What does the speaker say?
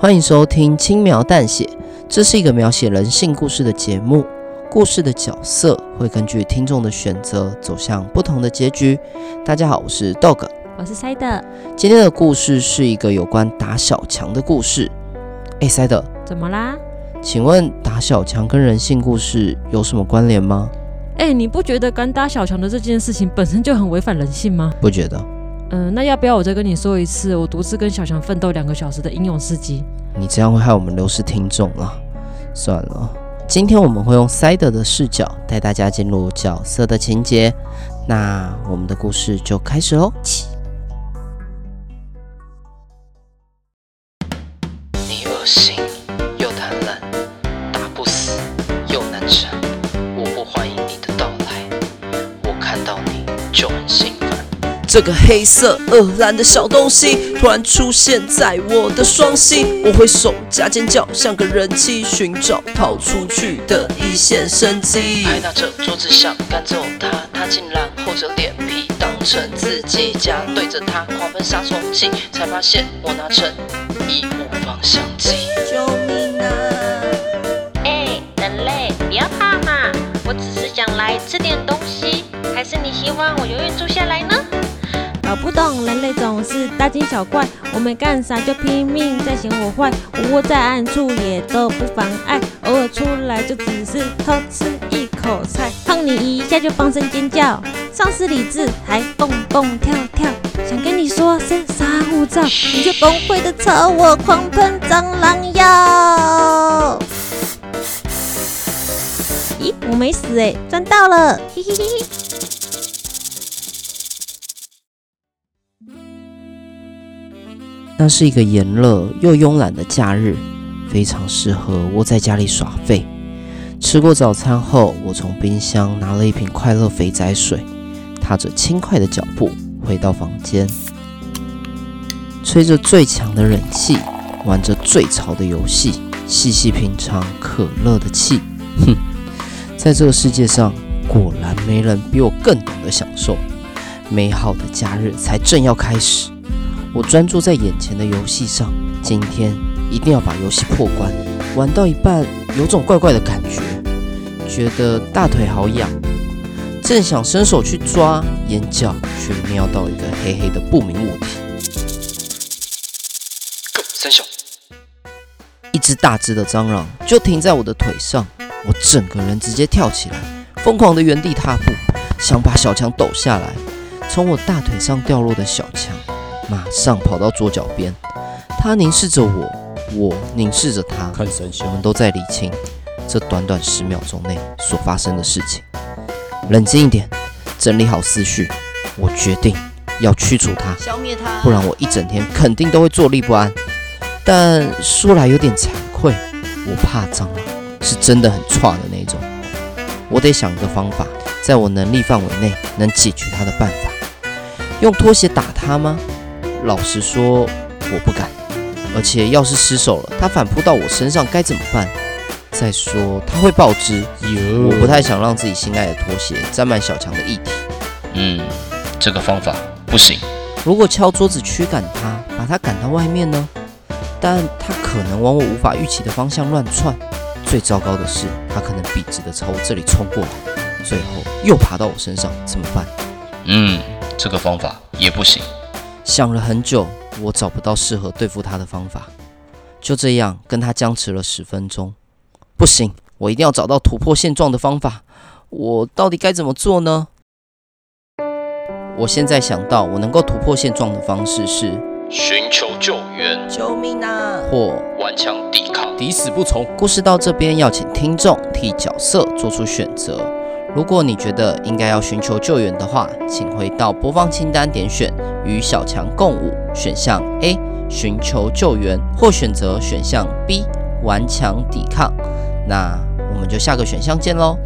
欢迎收听《轻描淡写》，这是一个描写人性故事的节目。故事的角色会根据听众的选择走向不同的结局。大家好，我是 Dog，我是 Side。今天的故事是一个有关打小强的故事。哎，Side，怎么啦？请问打小强跟人性故事有什么关联吗？哎，你不觉得敢打小强的这件事情本身就很违反人性吗？不觉得。嗯，那要不要我再跟你说一次我独自跟小强奋斗两个小时的英勇事迹？你这样会害我们流失听众啊。算了，今天我们会用 Side 的视角带大家进入角色的情节。那我们的故事就开始喽。起，你恶心又贪婪，打不死又难缠，我不欢迎你的到来，我看到你就很。这个黑色恶烂的小东西突然出现在我的双膝，我挥手加尖叫，像个人妻寻找逃出去的一线生机。拍打着桌子想赶走他，他竟然厚着脸皮当成自己家，对着他狂喷杀虫剂，才发现我拿成一物方向机。救命啊！哎，人类，不要怕嘛，我只是想来吃点东西，还是你希望我永远住下来呢？搞不懂，人类总是大惊小怪，我没干啥就拼命在嫌我坏，我窝在暗处也都不妨碍，偶尔出来就只是偷吃一口菜，碰你一下就放声尖叫，丧失理智还蹦蹦跳跳，想跟你说声杀护照，你就崩溃的朝我狂喷蟑螂药。咦，我没死哎，赚到了，嘿嘿嘿嘿。那是一个炎热又慵懒的假日，非常适合窝在家里耍废。吃过早餐后，我从冰箱拿了一瓶快乐肥仔水，踏着轻快的脚步回到房间，吹着最强的冷气，玩着最潮的游戏，细细品尝可乐的气。哼，在这个世界上，果然没人比我更懂得享受。美好的假日才正要开始。我专注在眼前的游戏上，今天一定要把游戏破关。玩到一半，有种怪怪的感觉，觉得大腿好痒，正想伸手去抓，眼角却瞄到一个黑黑的不明物体。三小，一只大只的蟑螂就停在我的腿上，我整个人直接跳起来，疯狂的原地踏步，想把小强抖下来。从我大腿上掉落的小强。马上跑到桌角边，他凝视着我，我凝视着他，看神仙，我们都在理清这短短十秒钟内所发生的事情。冷静一点，整理好思绪，我决定要驱除他，消灭他，不然我一整天肯定都会坐立不安。但说来有点惭愧，我怕蟑螂是真的很差的那种，我得想一个方法，在我能力范围内能解决他的办法。用拖鞋打他吗？老实说，我不敢。而且要是失手了，他反扑到我身上该怎么办？再说他会爆汁，我不太想让自己心爱的拖鞋沾满小强的液体。嗯，这个方法不行。如果敲桌子驱赶他，把他赶到外面呢？但他可能往我无法预期的方向乱窜。最糟糕的是，他可能笔直的朝我这里冲过来，最后又爬到我身上，怎么办？嗯，这个方法也不行。想了很久，我找不到适合对付他的方法，就这样跟他僵持了十分钟。不行，我一定要找到突破现状的方法。我到底该怎么做呢？我现在想到，我能够突破现状的方式是寻求救援，救命啊！或顽强抵抗，抵死不从。故事到这边，要请听众替角色做出选择。如果你觉得应该要寻求救援的话，请回到播放清单点选与小强共舞选项 A 寻求救援，或选择选项 B 顽强抵抗。那我们就下个选项见喽。